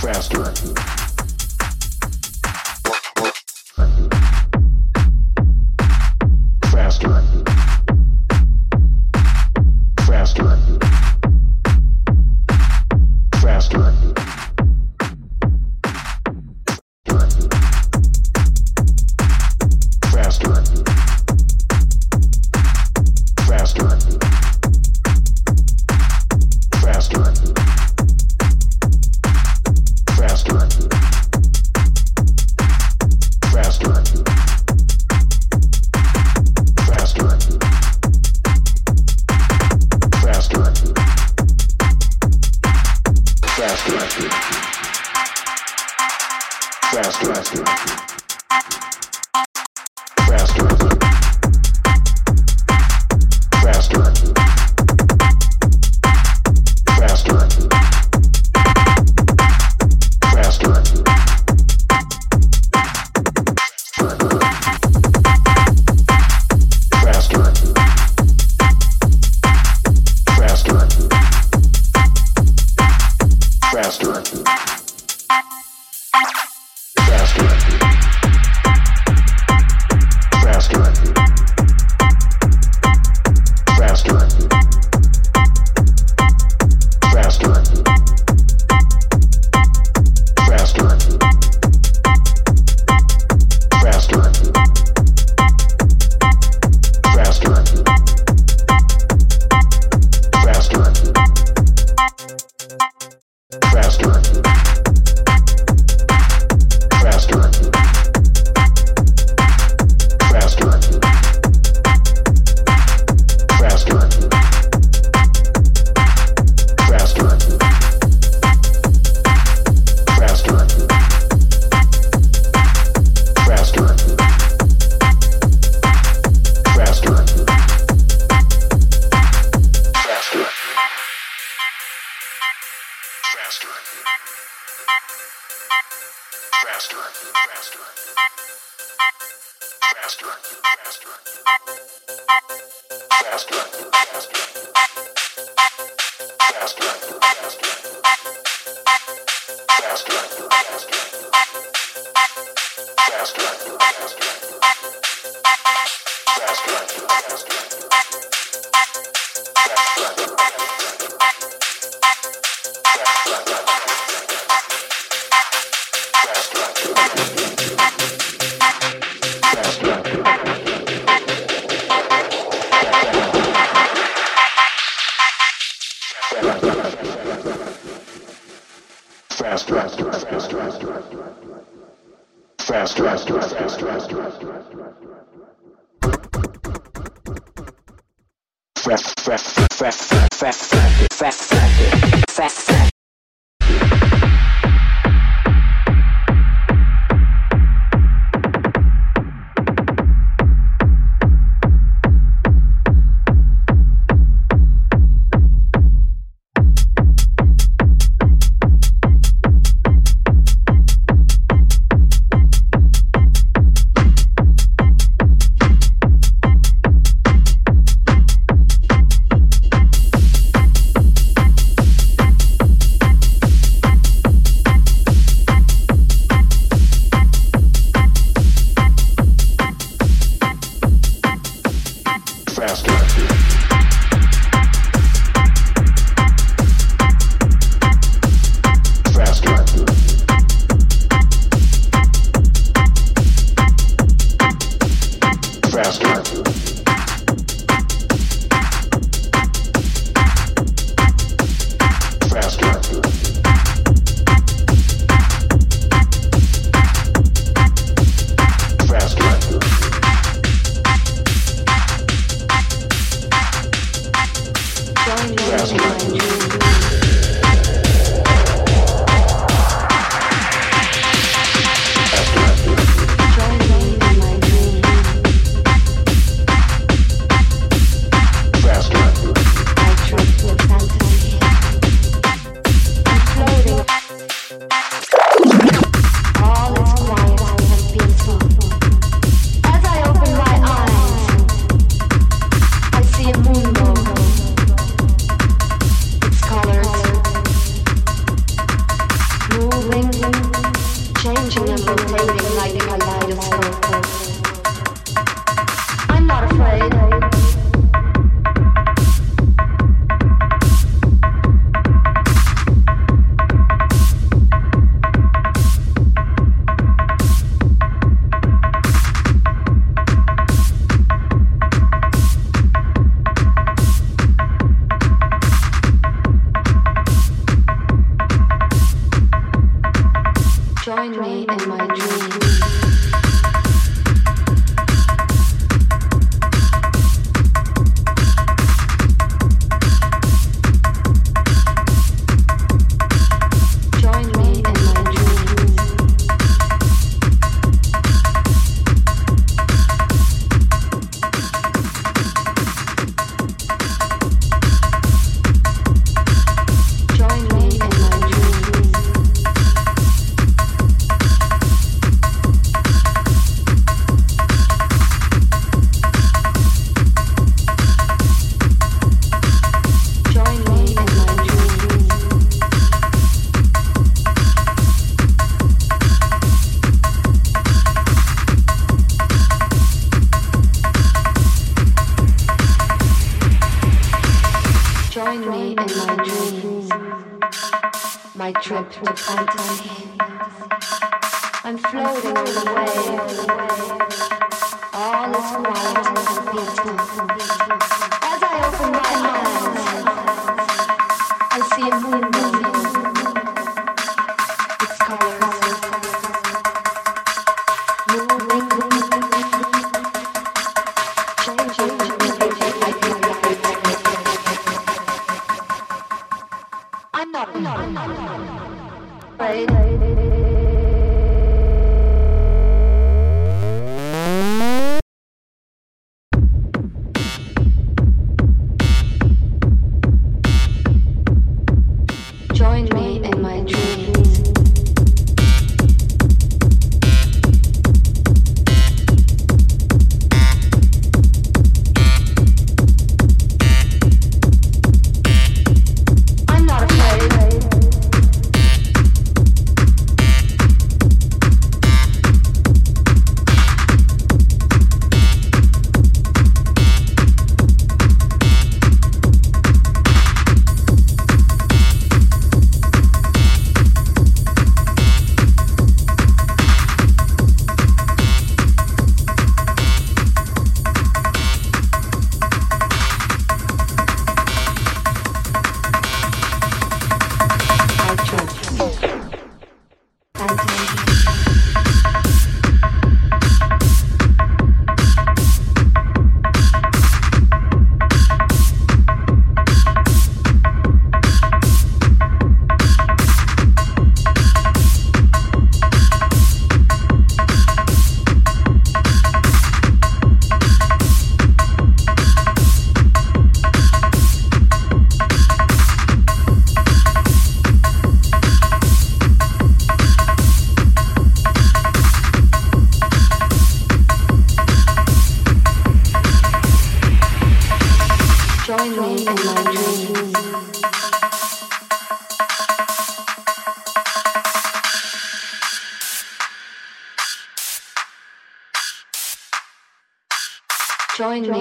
faster, faster.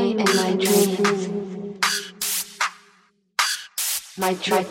In my dreams. My trip,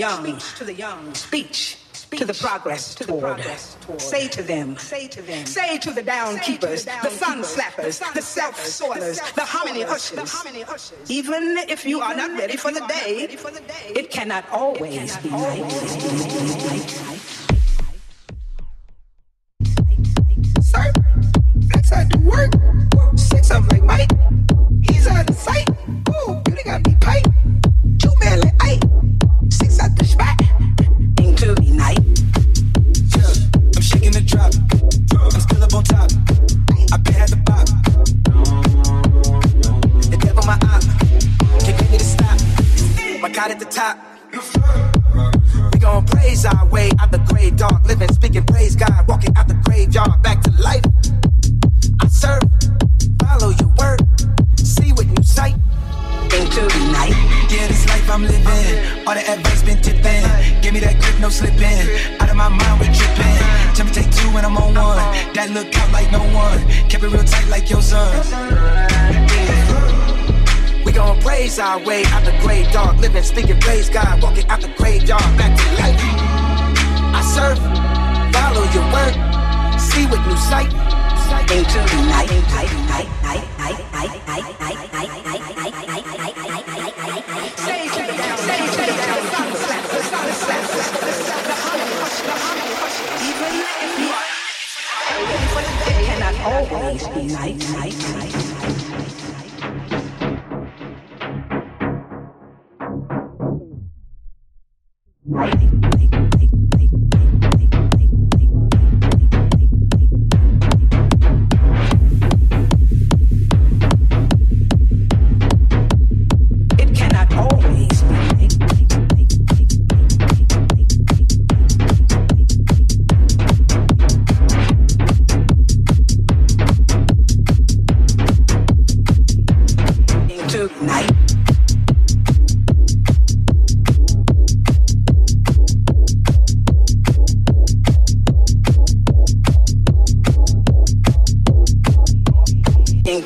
young, speech to the young, speech. to the progress to toward. progress toward. Say to them, say to them, say to the down keepers, the, the sun slappers, the, self soilers, the harmony ushers. Even if you are not ready for the day, it cannot always be night.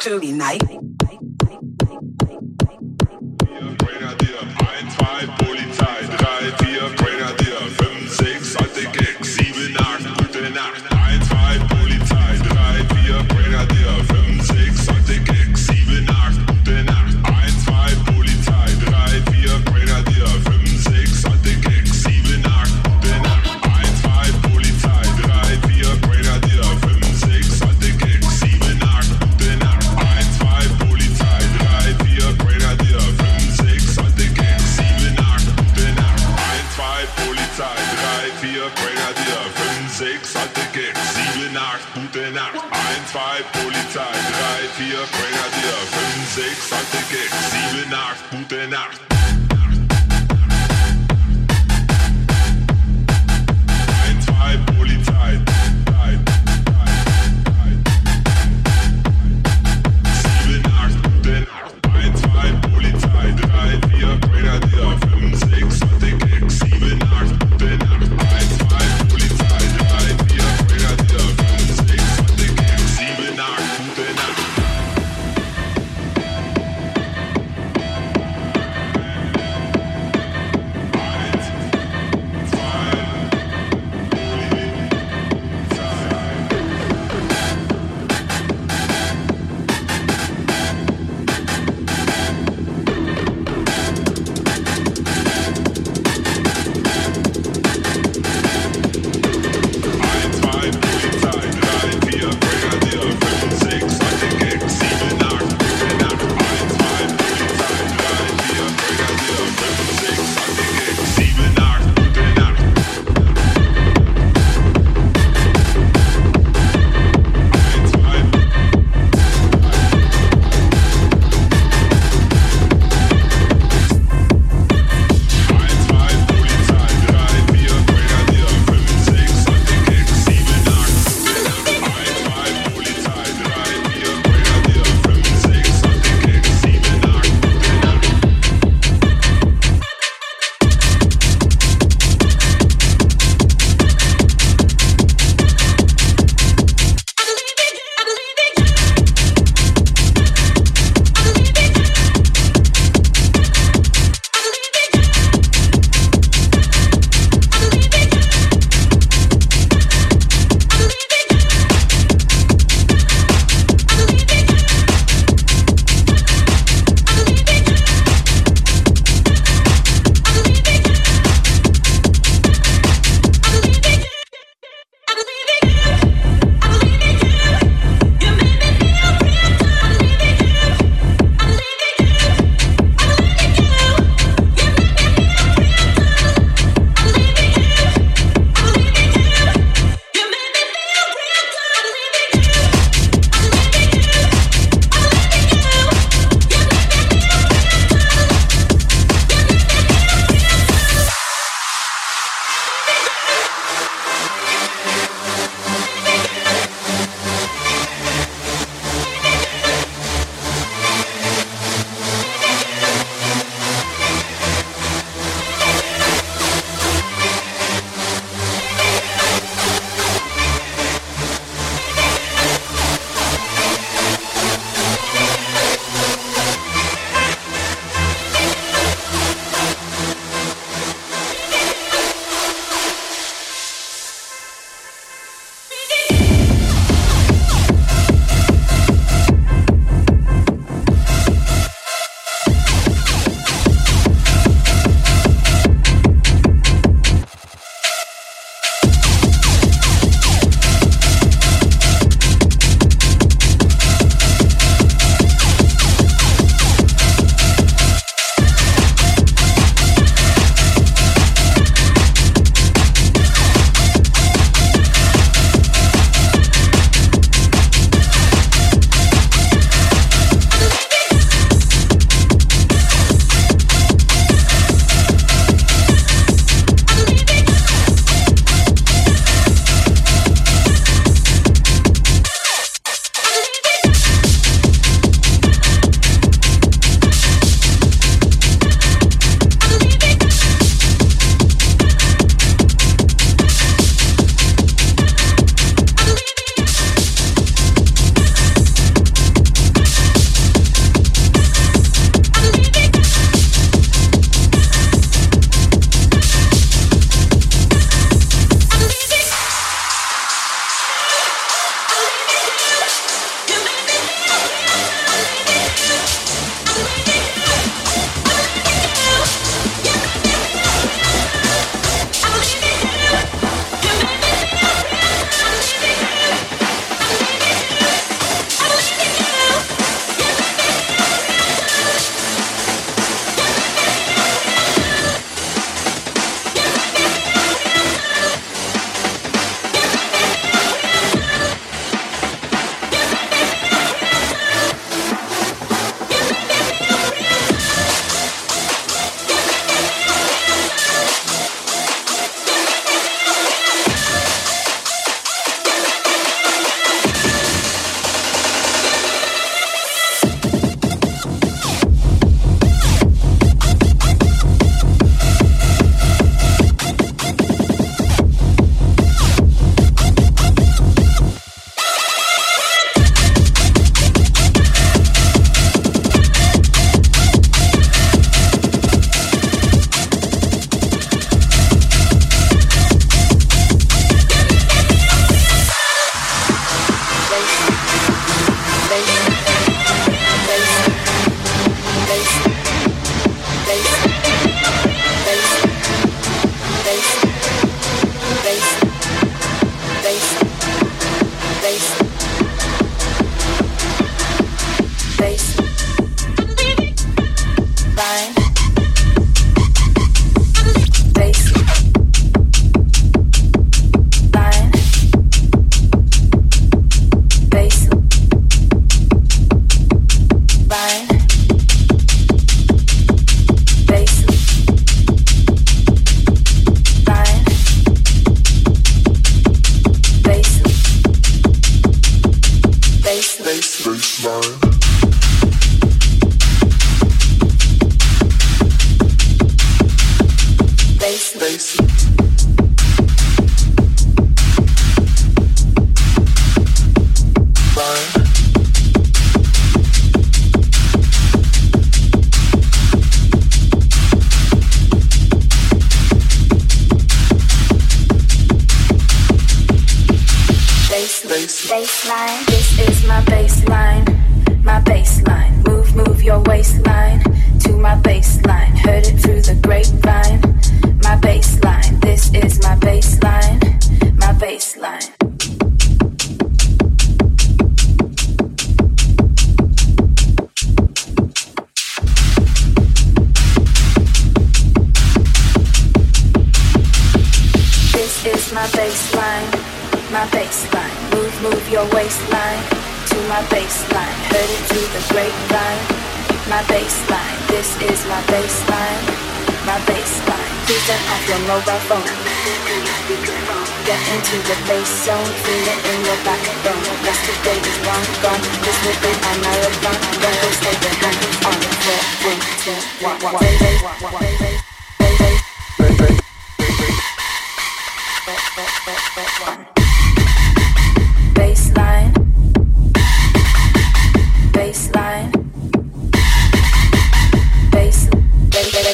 to me night. and out.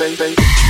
baby.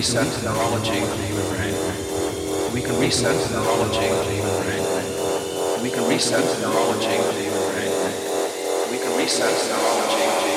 Reset the neurology of the human brain. We can reset the neurology of the human brain. We can reset the neurology of the human brain. We can reset the neurology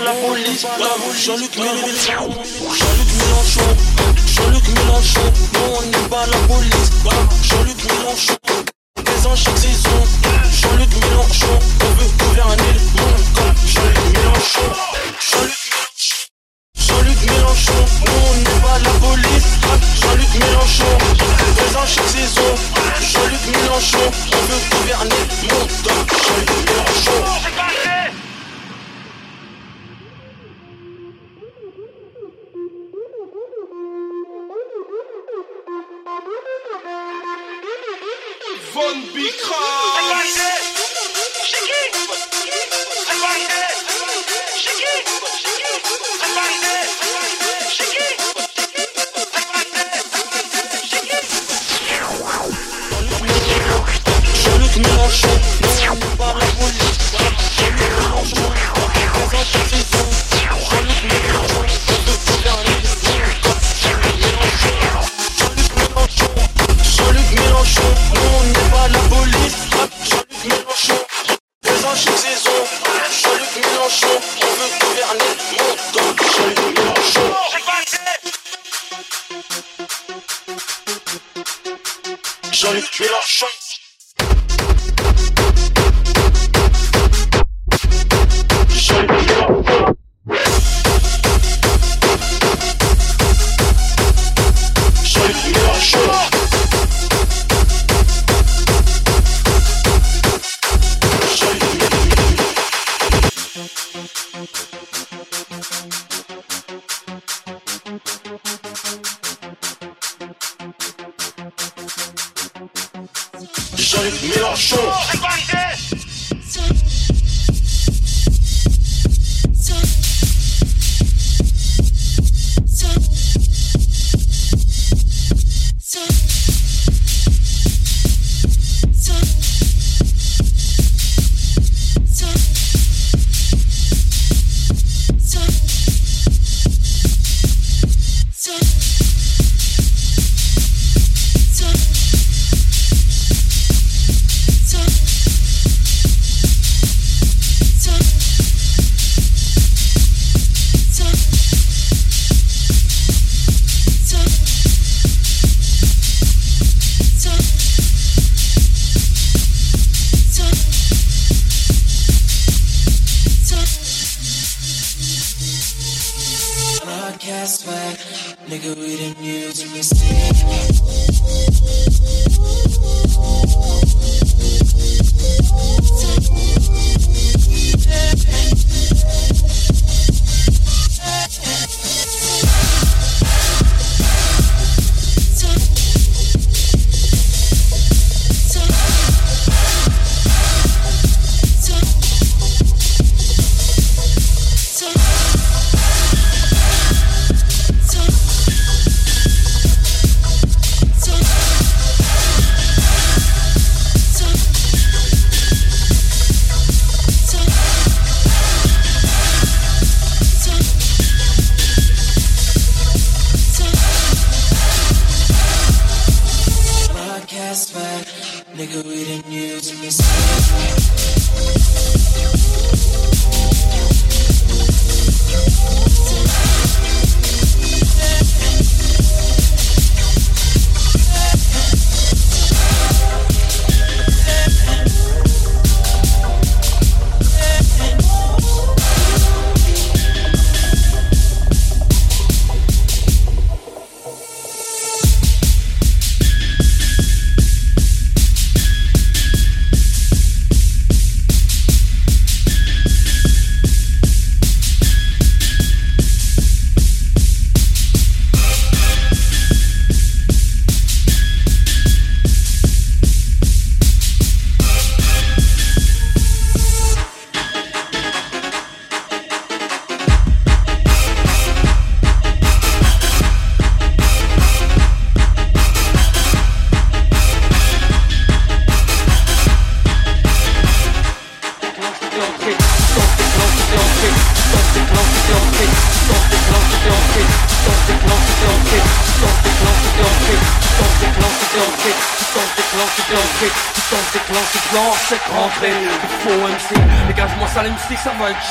la police. Jean-Luc Mélenchon, Jean-Luc Mélenchon, Jean-Luc Mélenchon, non, on n'est pas la police.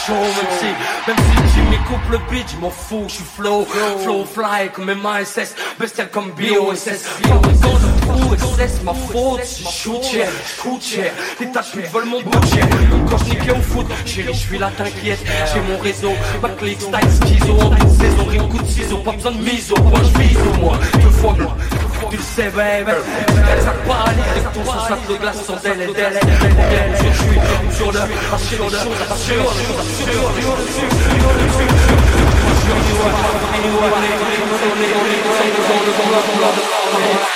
Même si, même si Jimmy coupe le beat, je m'en fous, je suis flow, flow fly comme MASS, bestial comme BOSS. Quand le trou excesse ma faute, je shoot cher, coûte cher, les tâches me volent mon budget. Quand je au foot, chérie, je suis là, t'inquiète, j'ai mon réseau, ma clique, style, schizo, en toute saison, rien coup de ciseaux, pas besoin de mise au point, je vise au moins, deux fois blanc tu le sais, baby. Elles apparaissent, les tons sacs de glace, sont d'elle et d'elle. Modèle, je suis sur le, sur le, sur le, sur le, sur le, sur le,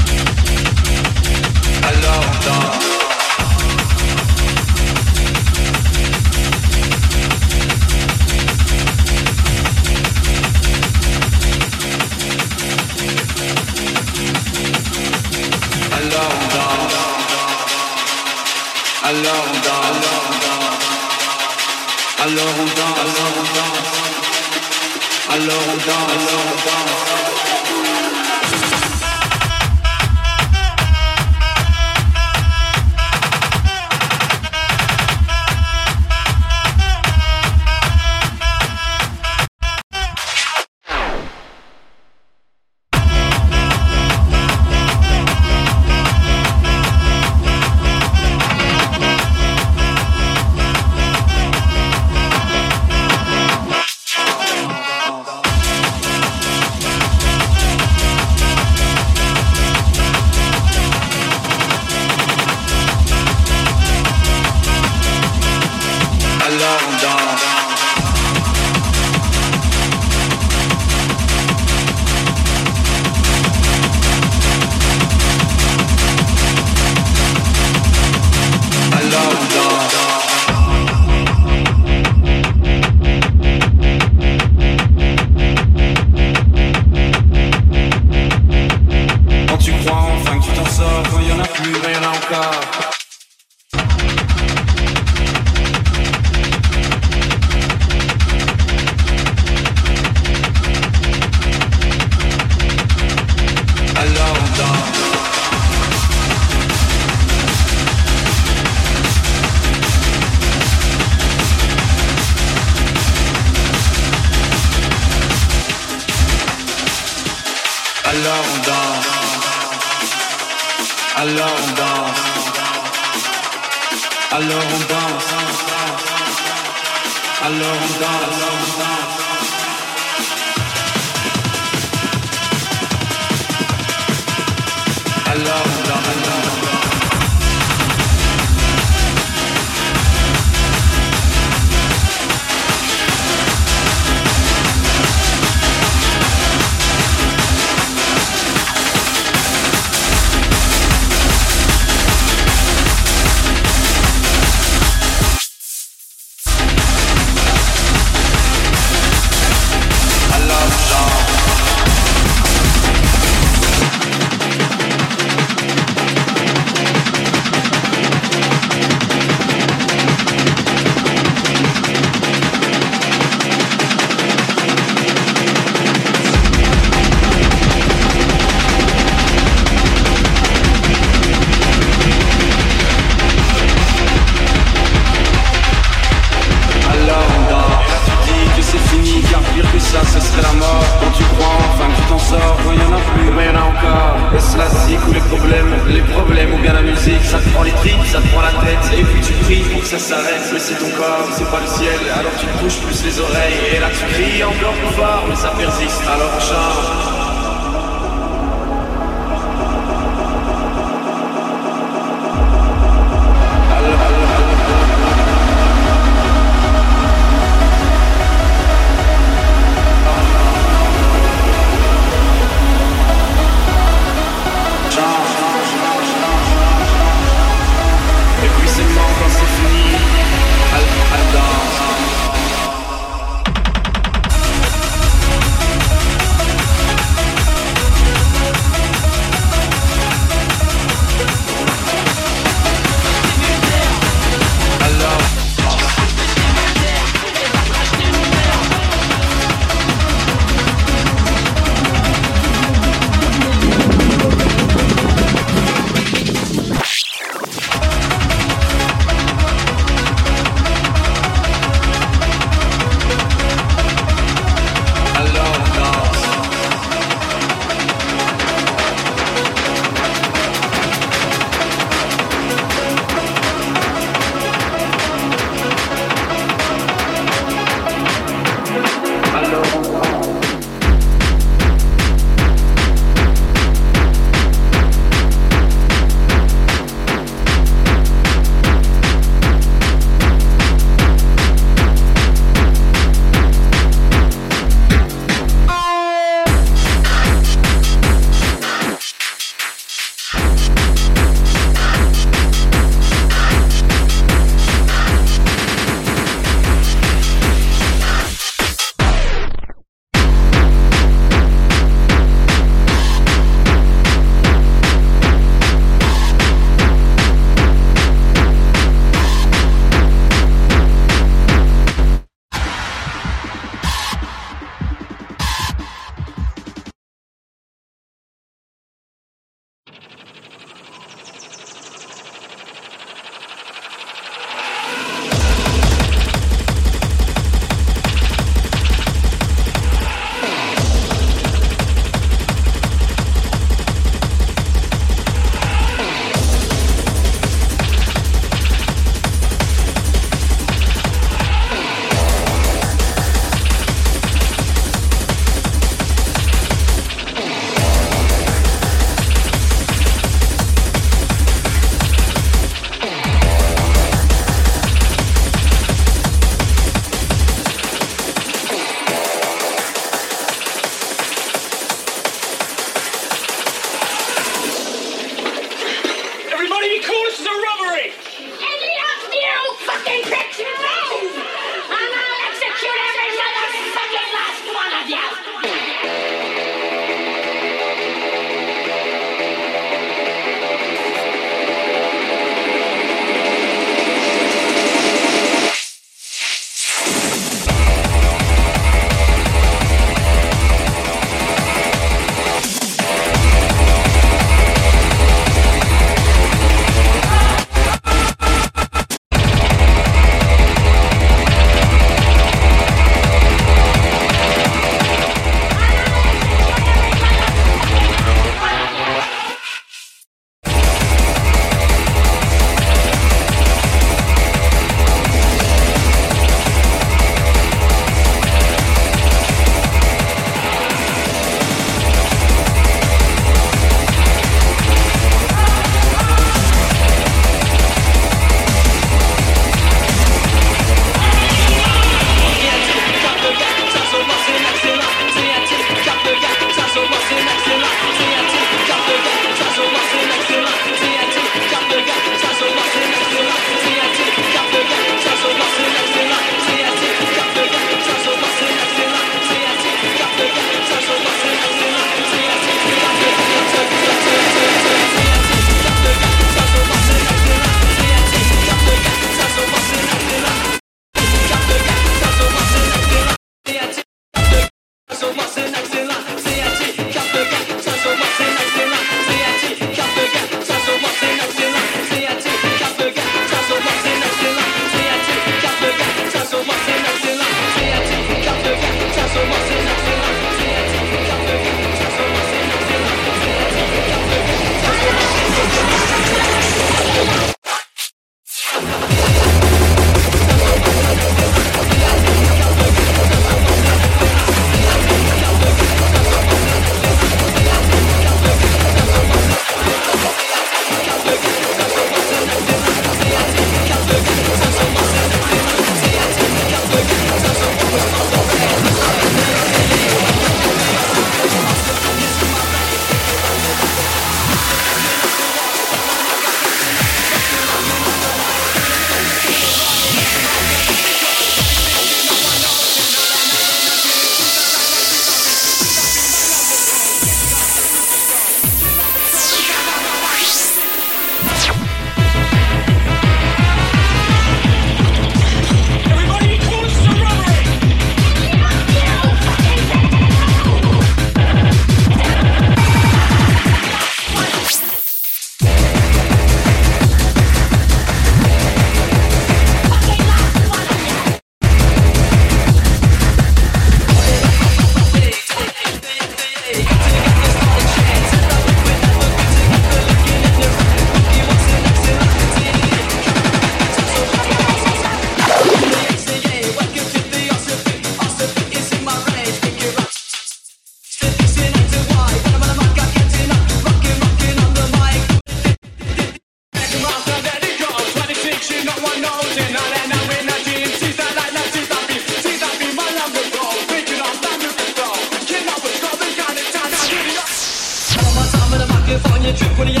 on your trip when you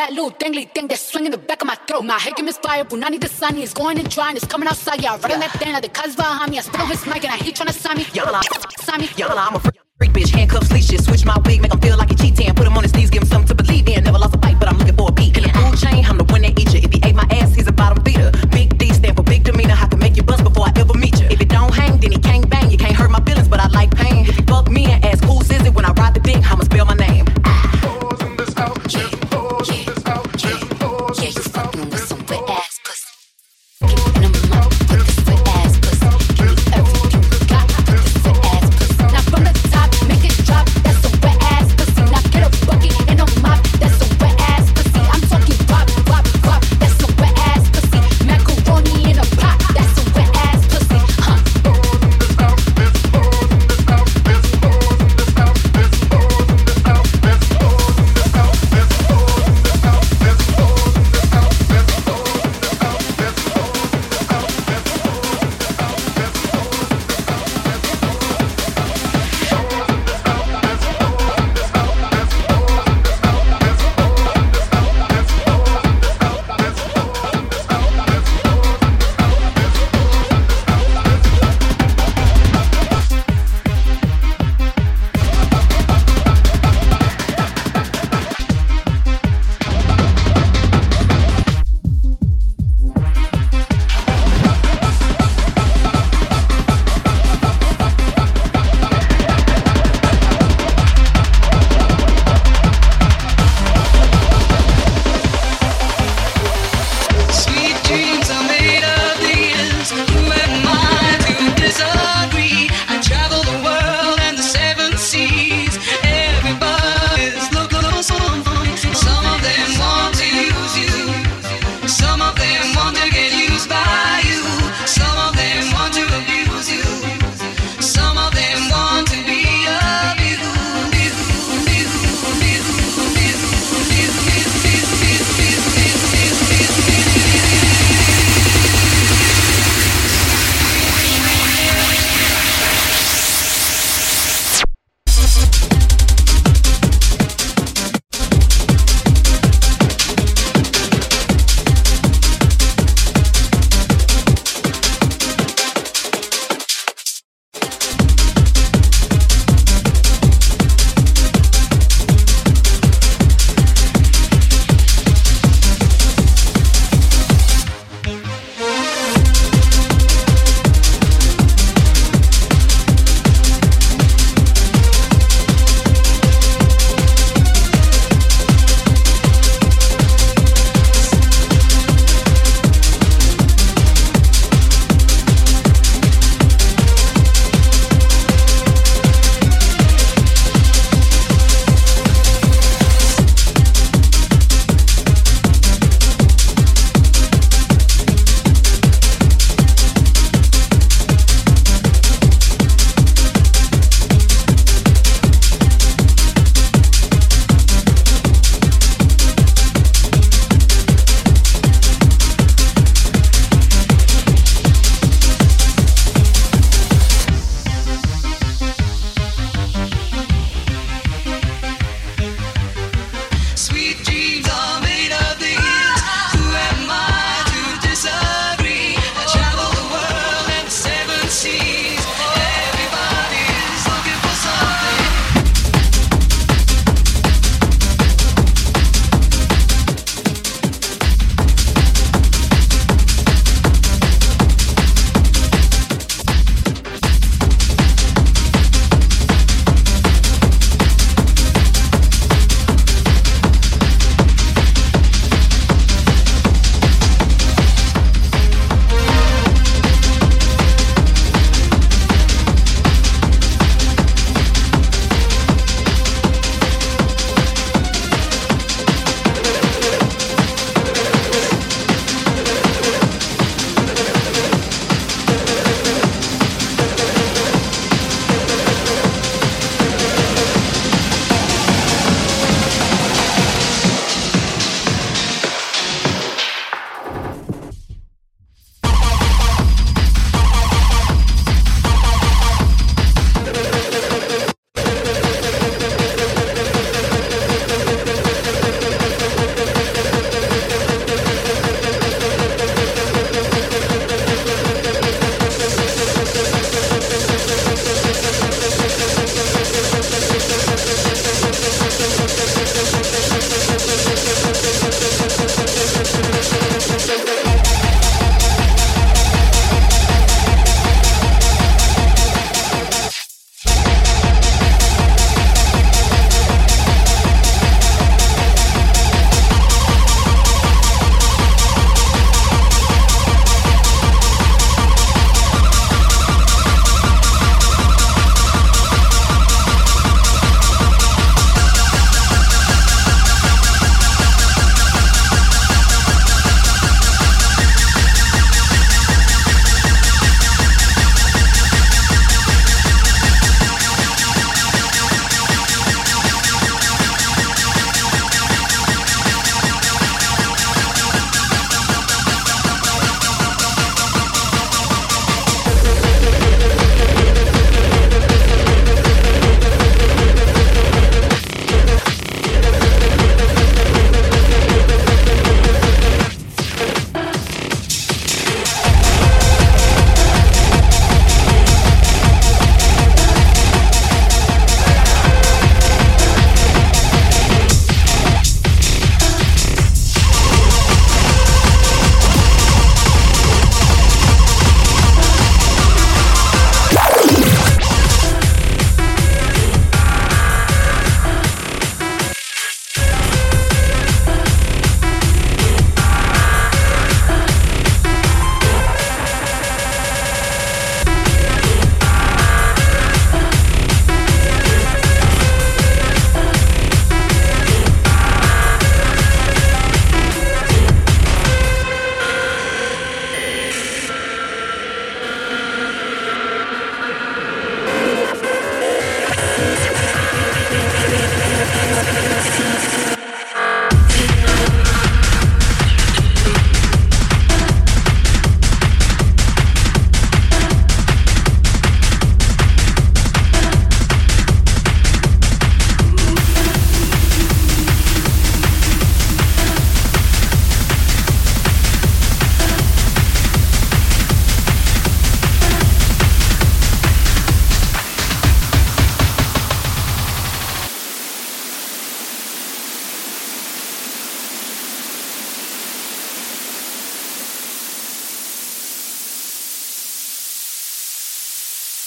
that little dangly thing that's swinging the back of my throat. My head is fire, need the sun. He's going and trying, it's coming outside. Yeah, Right run that thing, now the cuz behind me. I spit on his mic and I hate trying to sign me. Y'all, sign me. Y'all, I'm a